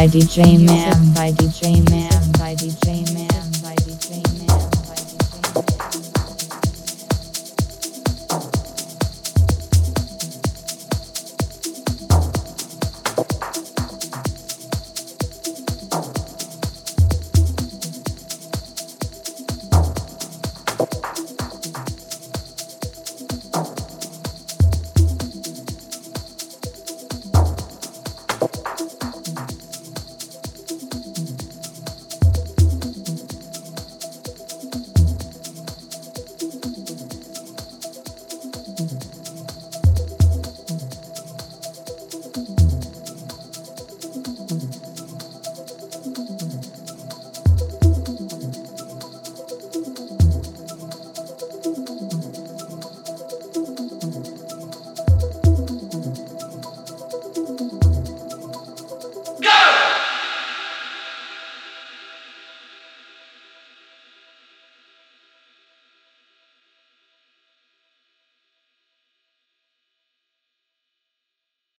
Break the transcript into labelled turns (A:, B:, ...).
A: by DJ Man.